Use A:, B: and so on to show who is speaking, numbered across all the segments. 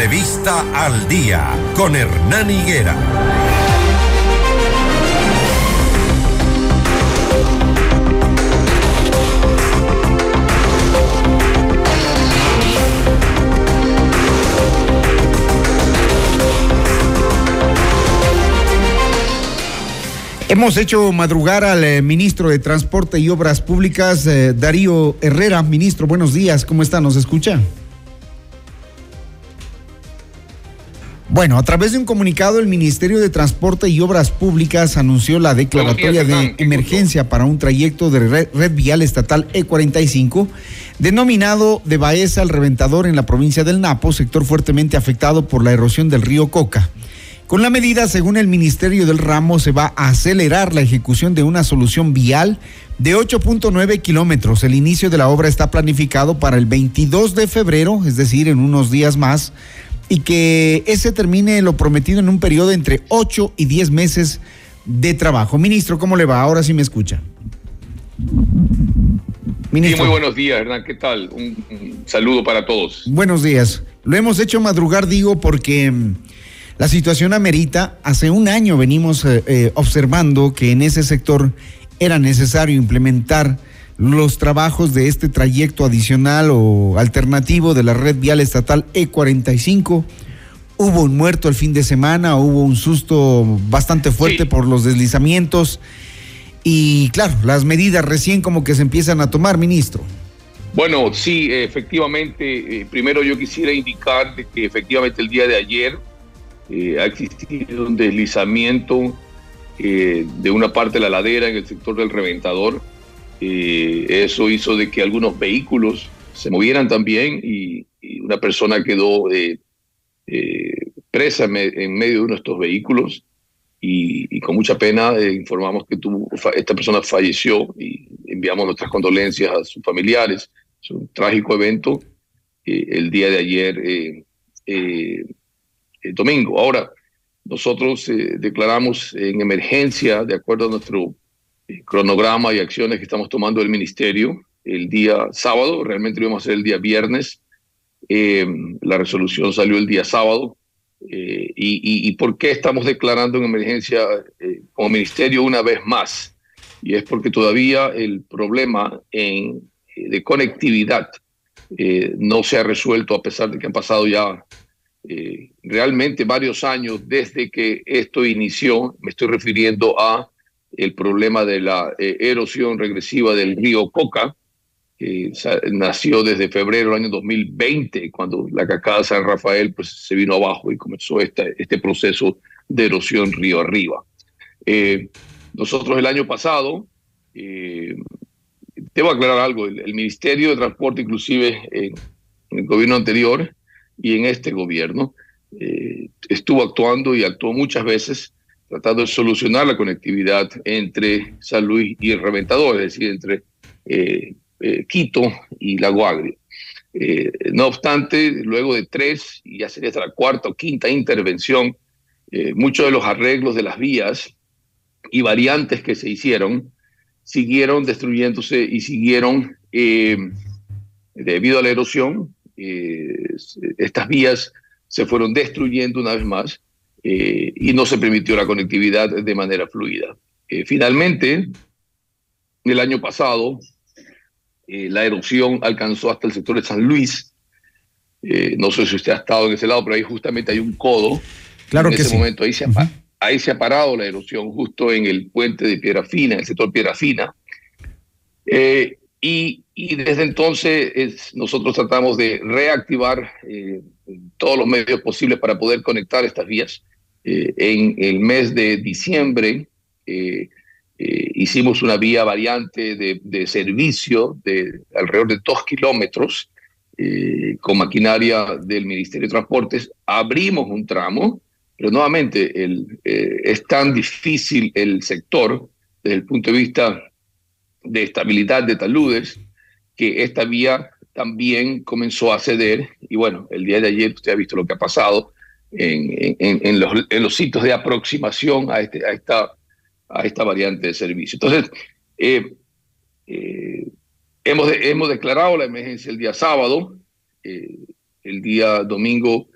A: Entrevista al día con Hernán Higuera.
B: Hemos hecho madrugar al eh, ministro de Transporte y Obras Públicas, eh, Darío Herrera. Ministro, buenos días, ¿cómo está? ¿Nos escucha? Bueno, a través de un comunicado, el Ministerio de Transporte y Obras Públicas anunció la declaratoria de emergencia para un trayecto de red, red vial estatal E45, denominado de Baeza al Reventador en la provincia del Napo, sector fuertemente afectado por la erosión del río Coca. Con la medida, según el Ministerio del Ramo, se va a acelerar la ejecución de una solución vial de 8.9 kilómetros. El inicio de la obra está planificado para el 22 de febrero, es decir, en unos días más, y que ese termine lo prometido en un periodo entre 8 y 10 meses de trabajo. Ministro, ¿cómo le va? Ahora sí me escucha.
C: Ministro. muy buenos días, Hernán. ¿Qué tal? Un, un saludo para todos.
B: Buenos días. Lo hemos hecho madrugar, digo, porque mm, la situación amerita, hace un año venimos eh, eh, observando que en ese sector era necesario implementar los trabajos de este trayecto adicional o alternativo de la red vial estatal E45. Hubo un muerto el fin de semana, hubo un susto bastante fuerte por los deslizamientos y claro, las medidas recién como que se empiezan a tomar, ministro.
C: Bueno, sí, efectivamente, eh, primero yo quisiera indicar que efectivamente el día de ayer eh, ha existido un deslizamiento eh, de una parte de la ladera en el sector del reventador. Eh, eso hizo de que algunos vehículos se movieran también y, una persona quedó presa en medio de uno de estos vehículos y, con mucha pena informamos que esta persona falleció y enviamos nuestras condolencias a sus familiares. Es un trágico evento el día de ayer el domingo. Ahora, nosotros eh, declaramos en emergencia, de acuerdo a nuestro eh, cronograma y acciones que estamos tomando el ministerio, el día sábado, realmente lo íbamos a hacer el día viernes, eh, la resolución salió el día sábado. Y, y, por qué estamos declarando en emergencia como ministerio una vez más? Y es porque todavía el problema en, de conectividad no se ha resuelto a pesar de que han pasado ya eh, realmente varios años desde que esto inició. Me estoy refiriendo a el problema de la eh, erosión regresiva del río Coca, que nació desde febrero del año 2020, cuando la cacada San Rafael pues, se vino abajo y comenzó este, este proceso de erosión río arriba. Eh, nosotros el año pasado, debo aclarar algo, el, Ministerio de Transporte, inclusive en el gobierno anterior, y en este gobierno eh, estuvo actuando y actuó muchas veces tratando de solucionar la conectividad entre San Luis y el Reventador, es decir, entre eh, eh, Quito y Lago Agrio. no obstante, luego de tres, y ya sería hasta la cuarta o quinta intervención, muchos de los arreglos de las vías y variantes que se hicieron siguieron destruyéndose y siguieron, debido a la erosión, eh, estas vías se fueron destruyendo una vez más eh, y no se permitió la conectividad de manera fluida. Eh, finalmente, el año pasado, la erupción alcanzó hasta el sector de San Luis. no sé si usted ha estado en ese lado, pero ahí justamente hay un codo.
B: Claro en
C: ese momento
B: ahí
C: se, ha, ahí se ha parado la erupción justo en el puente de Piedra Fina, en el sector Piedra Fina. Y, desde entonces nosotros tratamos de reactivar eh, todos los medios posibles para poder conectar estas vías. Eh, en el mes de diciembre eh, hicimos una vía variante de, servicio de alrededor de dos kilómetros con maquinaria del Ministerio de Transportes. Abrimos un tramo, pero nuevamente es tan difícil el sector desde el punto de vista de estabilidad de taludes, que esta vía también comenzó a ceder. Y bueno, el día de ayer usted ha visto lo que ha pasado en, en, los, en los, sitios de aproximación a, este, a, esta, a esta variante de servicio. Entonces, eh, eh, hemos, hemos declarado la emergencia el día sábado. Eh, el día domingo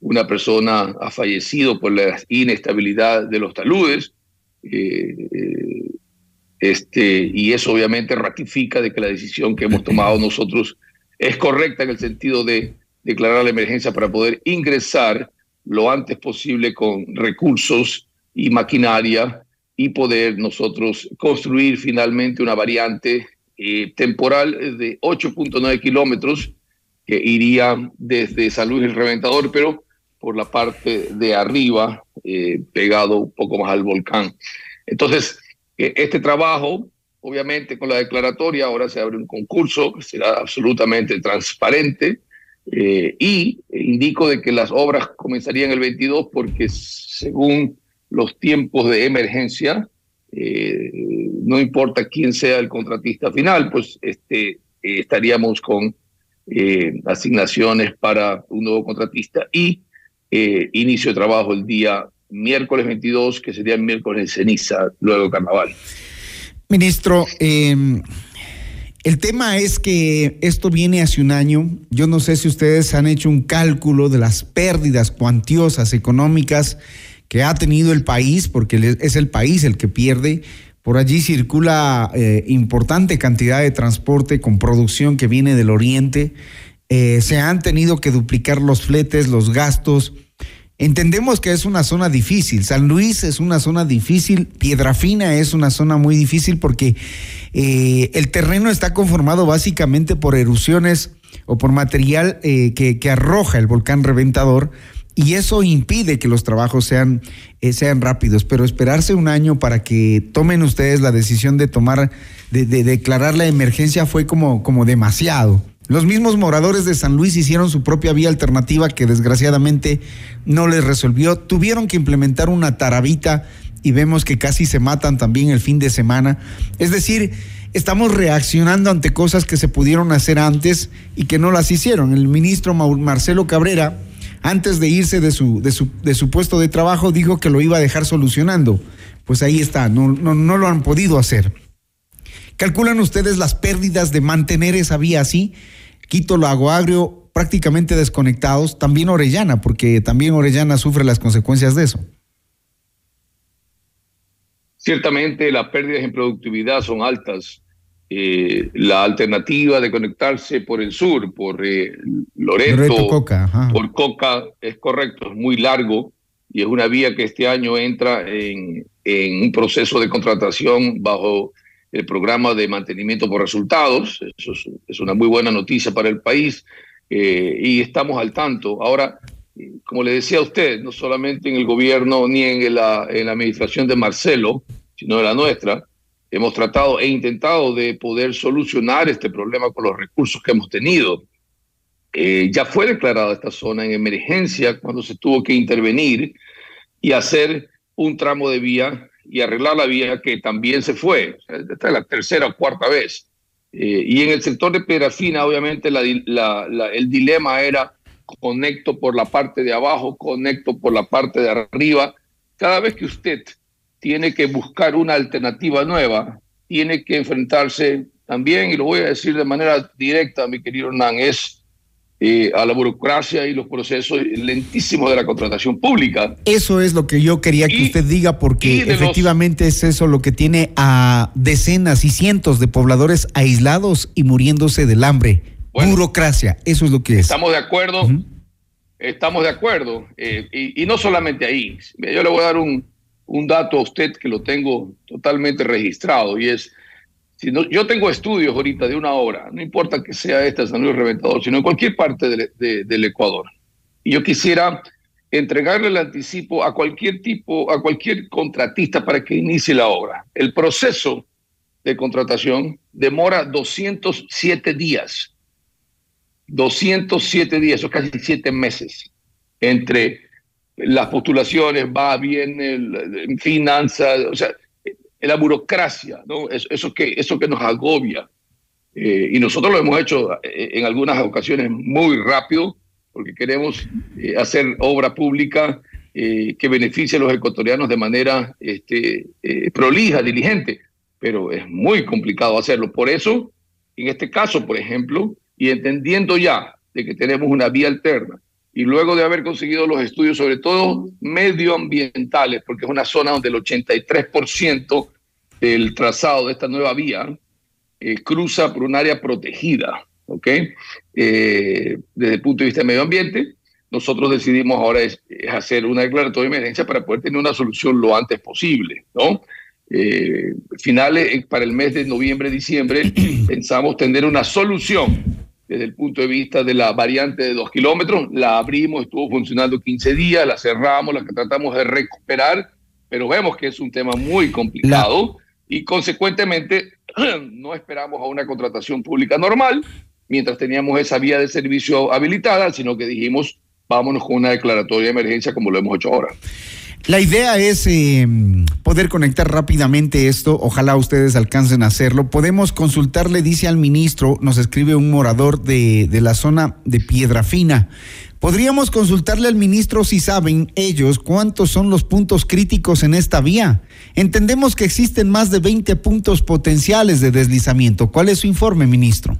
C: una persona ha fallecido por la inestabilidad de los taludes. este, y eso obviamente ratifica de que la decisión que hemos tomado nosotros es correcta en el sentido de declarar la emergencia para poder ingresar lo antes posible con recursos y maquinaria y poder nosotros construir finalmente una variante eh, temporal de 8.9 kilómetros que iría desde San Luis el Reventador, pero por la parte de arriba, eh, pegado un poco más al volcán. Entonces, eh, este trabajo, obviamente con la declaratoria, ahora se abre un concurso será absolutamente transparente eh, y indico de que las obras comenzarían el 22 porque según los tiempos de emergencia, eh, no importa quién sea el contratista final, pues este, estaríamos con eh, asignaciones para un nuevo contratista y inicio de trabajo el día miércoles 22, que sería el miércoles de ceniza, luego carnaval.
B: Ministro, eh, el tema es que esto viene hace un año. Yo no sé si ustedes han hecho un cálculo de las pérdidas cuantiosas económicas que ha tenido el país, porque es el país el que pierde. Por allí circula eh, importante cantidad de transporte con producción que viene del oriente. Eh, se han tenido que duplicar los fletes, los gastos. Entendemos que es una zona difícil. San Luis es una zona difícil. Piedrafina es una zona muy difícil porque eh, el terreno está conformado básicamente por erupciones o por material eh, que, arroja el volcán reventador y eso impide que los trabajos sean, eh, sean rápidos. Pero esperarse un año para que tomen ustedes la decisión de tomar, de declarar la emergencia fue como, como demasiado. Los mismos moradores de San Luis hicieron su propia vía alternativa que desgraciadamente no les resolvió. Tuvieron que implementar una tarabita y vemos que casi se matan también el fin de semana. Es decir, estamos reaccionando ante cosas que se pudieron hacer antes y que no las hicieron. El ministro Marcelo Cabrera, antes de irse de su, de su, de su puesto de trabajo, dijo que lo iba a dejar solucionando. Pues ahí está, no, no, no lo han podido hacer. ¿Calculan ustedes las pérdidas de mantener esa vía así? Quito, Lago Agrio prácticamente desconectados, también Orellana, porque también Orellana sufre las consecuencias de eso.
C: Ciertamente las pérdidas en productividad son altas. Eh, la alternativa de conectarse por el sur, por eh, Loreto, Coca, por Coca, es correcto, es muy largo y es una vía que este año entra en, en un proceso de contratación bajo el programa de mantenimiento por resultados. Eso es, una muy buena noticia para el país eh, y estamos al tanto. Ahora, como le decía a usted, no solamente en el gobierno ni en la, en administración de Marcelo, sino de la nuestra, hemos tratado e intentado de poder solucionar este problema con los recursos que hemos tenido. Eh, ya fue declarada esta zona en emergencia cuando se tuvo que intervenir y hacer un tramo de vía y arreglar la vía que también se fue. Esta es la tercera o cuarta vez. Eh, y en el sector de Fina, obviamente, el dilema era conecto por la parte de abajo, conecto por la parte de arriba. Cada vez que usted tiene que buscar una alternativa nueva, tiene que enfrentarse también, y lo voy a decir de manera directa, mi querido Hernán, es eh, a la burocracia y los procesos lentísimos de la contratación pública.
B: Eso es lo que yo quería que usted diga, porque efectivamente es eso lo que tiene a decenas y cientos de pobladores aislados y muriéndose del hambre. burocracia, eso es lo que es.
C: Estamos de acuerdo, estamos de acuerdo. Eh, y, no solamente ahí. Yo le voy a dar un, un dato a usted que lo tengo totalmente registrado y es yo tengo estudios ahorita de una hora, no importa que sea esta San Luis Reventador, sino en cualquier parte del Ecuador. Y yo quisiera entregarle el anticipo a cualquier tipo, a cualquier contratista para que inicie la obra. El proceso de contratación demora 207 días. 207 días, eso casi 7 meses. Entre las postulaciones, va, viene, finanzas, o sea, la burocracia, ¿no? Eso, que, eso que nos agobia. Eh, y nosotros lo hemos hecho eh, en algunas ocasiones muy rápido, porque queremos eh, hacer obra pública que beneficie a los ecuatorianos de manera este, prolija, diligente, pero es muy complicado hacerlo. Por eso, en este caso, por ejemplo, y entendiendo ya de que tenemos una vía alterna y luego de haber conseguido los estudios, sobre todo medioambientales, porque es una zona donde el 83% del trazado de esta nueva vía eh, cruza por un área protegida, ¿ok? Eh, desde el punto de vista del medio ambiente, nosotros decidimos ahora es, hacer una declaratoria de emergencia para poder tener una solución lo antes posible, ¿no? Eh, finales para el mes de noviembre, diciembre, pensamos tener una solución desde el punto de vista de la variante de dos kilómetros. La abrimos, estuvo funcionando 15 días, la cerramos, la tratamos de recuperar, pero vemos que es un tema muy complicado y consecuentemente no esperamos a una contratación pública normal mientras teníamos esa vía de servicio habilitada, sino que dijimos vámonos con una declaratoria de emergencia como lo hemos hecho ahora.
B: La idea es eh, poder conectar rápidamente esto, ojalá ustedes alcancen a hacerlo. Podemos consultarle, dice al ministro, nos escribe un morador de, de la zona de Piedra Fina. Podríamos consultarle al ministro si saben ellos cuántos son los puntos críticos en esta vía. Entendemos que existen más de 20 puntos potenciales de deslizamiento. ¿Cuál es su informe, ministro?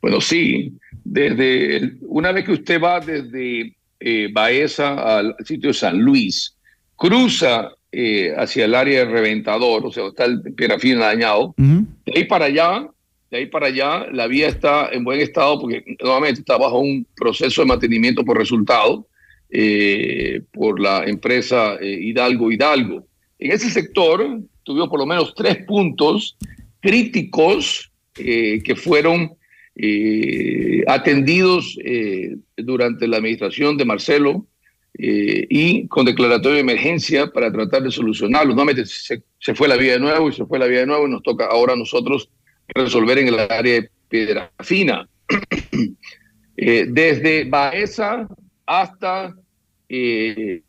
C: Bueno, sí, desde una vez que usted va desde eh, Baeza al sitio de San Luis, cruza eh, hacia el área de Reventador, o sea, está el Pierafina dañado, de ahí para allá, de ahí para allá, la vía está en buen estado porque nuevamente está bajo un proceso de mantenimiento por resultado eh, por la empresa Hidalgo Hidalgo. En ese sector tuvimos por lo menos tres puntos críticos que fueron eh, atendidos eh, durante la administración de Marcelo eh, y con declaratorio de emergencia para tratar de solucionarlo. Nuevamente se, se, fue la vía de nuevo y se fue la vía de nuevo y nos toca ahora a nosotros resolver en el área de Piedra Fina. desde Baeza hasta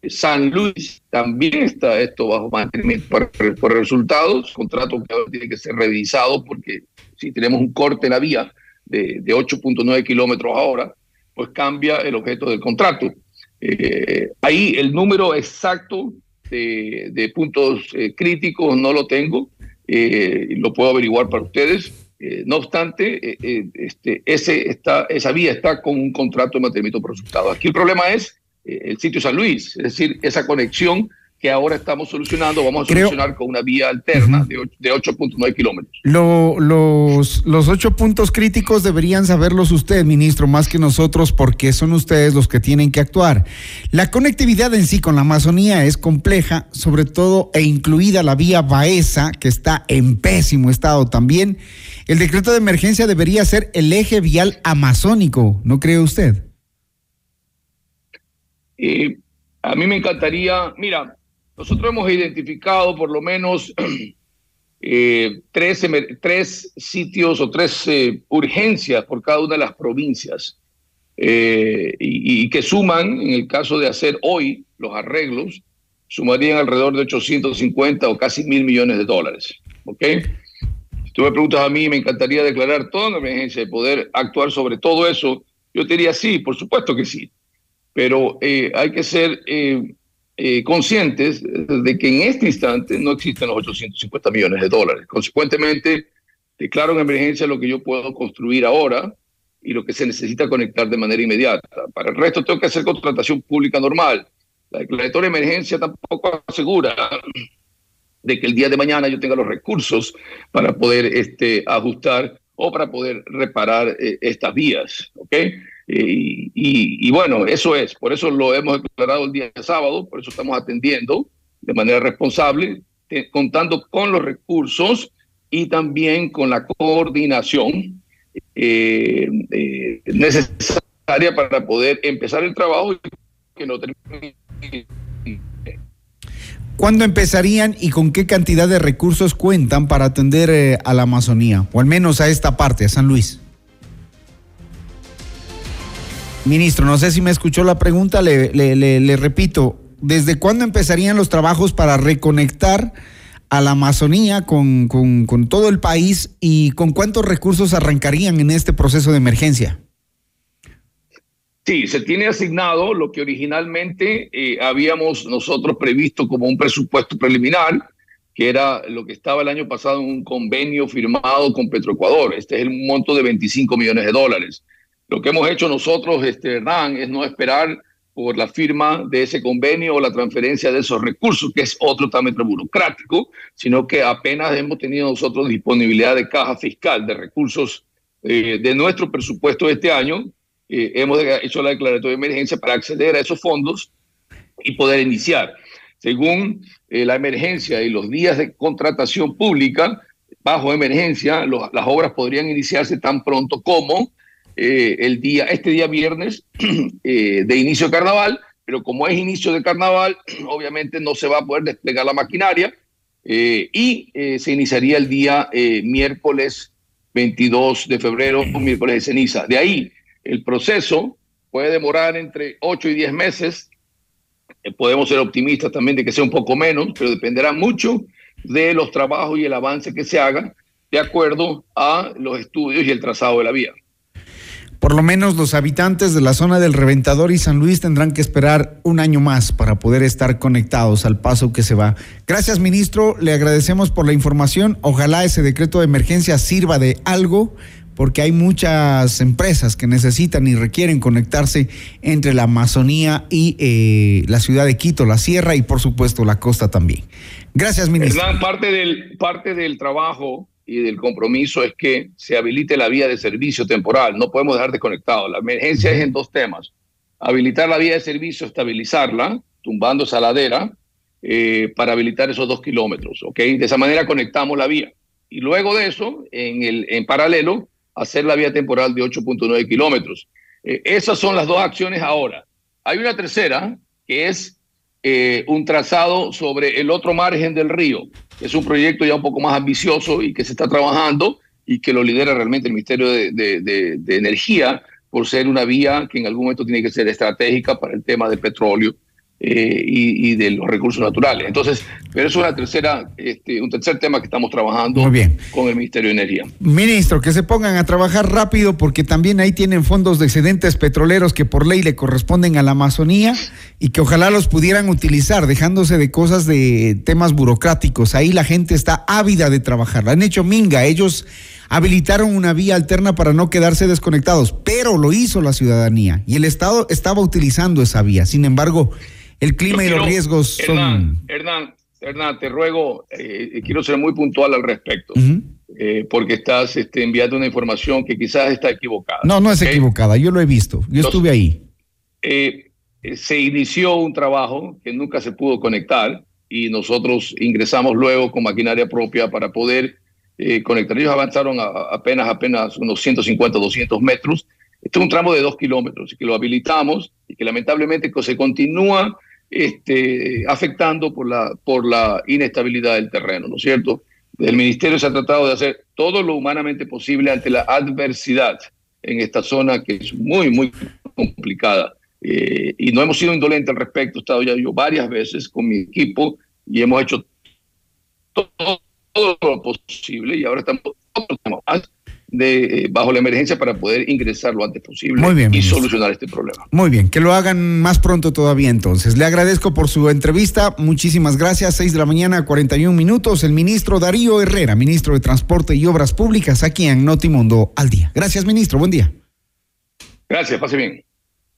C: San Luis también está esto bajo mantenimiento por, por resultados, contrato que tiene que ser revisado porque si tenemos un corte en la vía, de, 8.9 kilómetros ahora, pues cambia el objeto del contrato. Eh, ahí el número exacto de, puntos eh, críticos no lo tengo, eh, lo puedo averiguar para ustedes. no obstante, este, ese está, esa vía está con un contrato de mantenimiento por resultado. Aquí el problema es el sitio San Luis, es decir, esa conexión que ahora estamos solucionando, vamos a solucionar con una vía alterna de, 8.9 kilómetros.
B: los, los ocho puntos críticos deberían saberlos usted, ministro, más que nosotros, porque son ustedes los que tienen que actuar. La conectividad en sí con la Amazonía es compleja, sobre todo e incluida la vía Baeza, que está en pésimo estado también. El decreto de emergencia debería ser el eje vial amazónico, ¿no cree usted?
C: Eh, a mí me encantaría, mira, nosotros hemos identificado por lo menos eh, tres, tres, sitios o tres eh, urgencias por cada una de las provincias eh, y, que suman, en el caso de hacer hoy los arreglos, sumarían alrededor de 850 o casi mil millones de dólares. ¿ok? Si tú me preguntas a mí, me encantaría declarar toda una emergencia y poder actuar sobre todo eso. Yo te diría sí, por supuesto que sí. Pero hay que ser eh, conscientes de que en este instante no existen los 850 millones de dólares. Consecuentemente, declaro en emergencia lo que yo puedo construir ahora y lo que se necesita conectar de manera inmediata. Para el resto tengo que hacer contratación pública normal. La declaratoria de emergencia tampoco asegura de que el día de mañana yo tenga los recursos para poder este, ajustar o para poder reparar eh, estas vías. ¿ok? Y, bueno, eso es, por eso lo hemos declarado el día sábado, por eso estamos atendiendo de manera responsable, contando con los recursos y también con la coordinación eh, eh, necesaria para poder empezar el trabajo y que no termine.
B: ¿Cuándo empezarían y con qué cantidad de recursos cuentan para atender eh, a la Amazonía, o al menos a esta parte, a San Luis? Ministro, no sé si me escuchó la pregunta, le, le, repito, ¿desde cuándo empezarían los trabajos para reconectar a la Amazonía con, todo el país y con cuántos recursos arrancarían en este proceso de emergencia?
C: Sí, se tiene asignado lo que originalmente eh, habíamos nosotros previsto como un presupuesto preliminar, que era lo que estaba el año pasado en un convenio firmado con Petroecuador. Este es el monto de 25 millones de dólares. Lo que hemos hecho nosotros, este, Hernán, es no esperar por la firma de ese convenio o la transferencia de esos recursos, que es otro trámite burocrático, sino que apenas hemos tenido nosotros disponibilidad de caja fiscal, de recursos eh, de nuestro presupuesto de este año, eh, hemos hecho la declaratoria de emergencia para acceder a esos fondos y poder iniciar. Según eh, la emergencia y los días de contratación pública, bajo emergencia, las obras podrían iniciarse tan pronto como eh, el día, este día viernes eh, de inicio de carnaval, pero como es inicio de carnaval, obviamente no se va a poder desplegar la maquinaria y se iniciaría el día miércoles 22 de febrero, miércoles de ceniza. De ahí, el proceso puede demorar entre 8 y 10 meses eh, podemos ser optimistas también de que sea un poco menos, pero dependerá mucho de los trabajos y el avance que se haga de acuerdo a los estudios y el trazado de la vía.
B: Por lo menos los habitantes de la zona del Reventador y San Luis tendrán que esperar un año más para poder estar conectados al paso que se va. Gracias, ministro. Le agradecemos por la información. Ojalá ese decreto de emergencia sirva de algo porque hay muchas empresas que necesitan y requieren conectarse entre la Amazonía y eh, la ciudad de Quito, la sierra y por supuesto la costa también. Gracias, ministro.
C: parte del, parte del trabajo y del compromiso es que se habilite la vía de servicio temporal. No podemos dejar desconectado. La emergencia es en dos temas. Habilitar la vía de servicio, estabilizarla, tumbando esa ladera, eh, para habilitar esos dos kilómetros. De esa manera conectamos la vía. Y luego de eso, en, el, en paralelo, hacer la vía temporal de 8.9 kilómetros. Eh, esas son las dos acciones ahora. Hay una tercera, que es eh, un trazado sobre el otro margen del río. Es un proyecto ya un poco más ambicioso y que se está trabajando y que lo lidera realmente el Ministerio de, Energía por ser una vía que en algún momento tiene que ser estratégica para el tema del petróleo eh, y, de los recursos naturales. Entonces, pero eso es una tercera, este, un tercer tema que estamos trabajando con el Ministerio de Energía.
B: Ministro, que se pongan a trabajar rápido porque también ahí tienen fondos de excedentes petroleros que por ley le corresponden a la Amazonía y que ojalá los pudieran utilizar, dejándose de cosas de temas burocráticos. Ahí la gente está ávida de trabajar. La han hecho minga. Ellos habilitaron una vía alterna para no quedarse desconectados, pero lo hizo la ciudadanía y el Estado estaba utilizando esa vía. Sin embargo, el clima y los riesgos son...
C: Hernán, Hernán, te ruego, eh, quiero ser muy puntual al respecto, eh, porque estás este, enviando una información que quizás está equivocada.
B: No, no es equivocada, yo lo he visto, yo estuve ahí.
C: Eh, se inició un trabajo que nunca se pudo conectar y nosotros ingresamos luego con maquinaria propia para poder conectar. Ellos avanzaron apenas, apenas unos 150, 200 metros. Este es un tramo de dos kilómetros y que lo habilitamos y que lamentablemente se continúa este, afectando por la, por la inestabilidad del terreno, ¿no es cierto? El ministerio se ha tratado de hacer todo lo humanamente posible ante la adversidad en esta zona que es muy, muy complicada. Eh, y no hemos sido indolentes al respecto. He estado ya yo varias veces con mi equipo y hemos hecho todo, lo posible y ahora estamos de, eh, bajo la emergencia para poder ingresar lo antes posible y solucionar este problema.
B: Muy bien, que lo hagan más pronto todavía entonces. Le agradezco por su entrevista, muchísimas gracias. 6 de la mañana, 41 minutos. El ministro Darío Herrera, ministro de Transporte y Obras Públicas, aquí en Notimundo al día. Gracias, ministro, buen día.
C: Gracias, pase bien.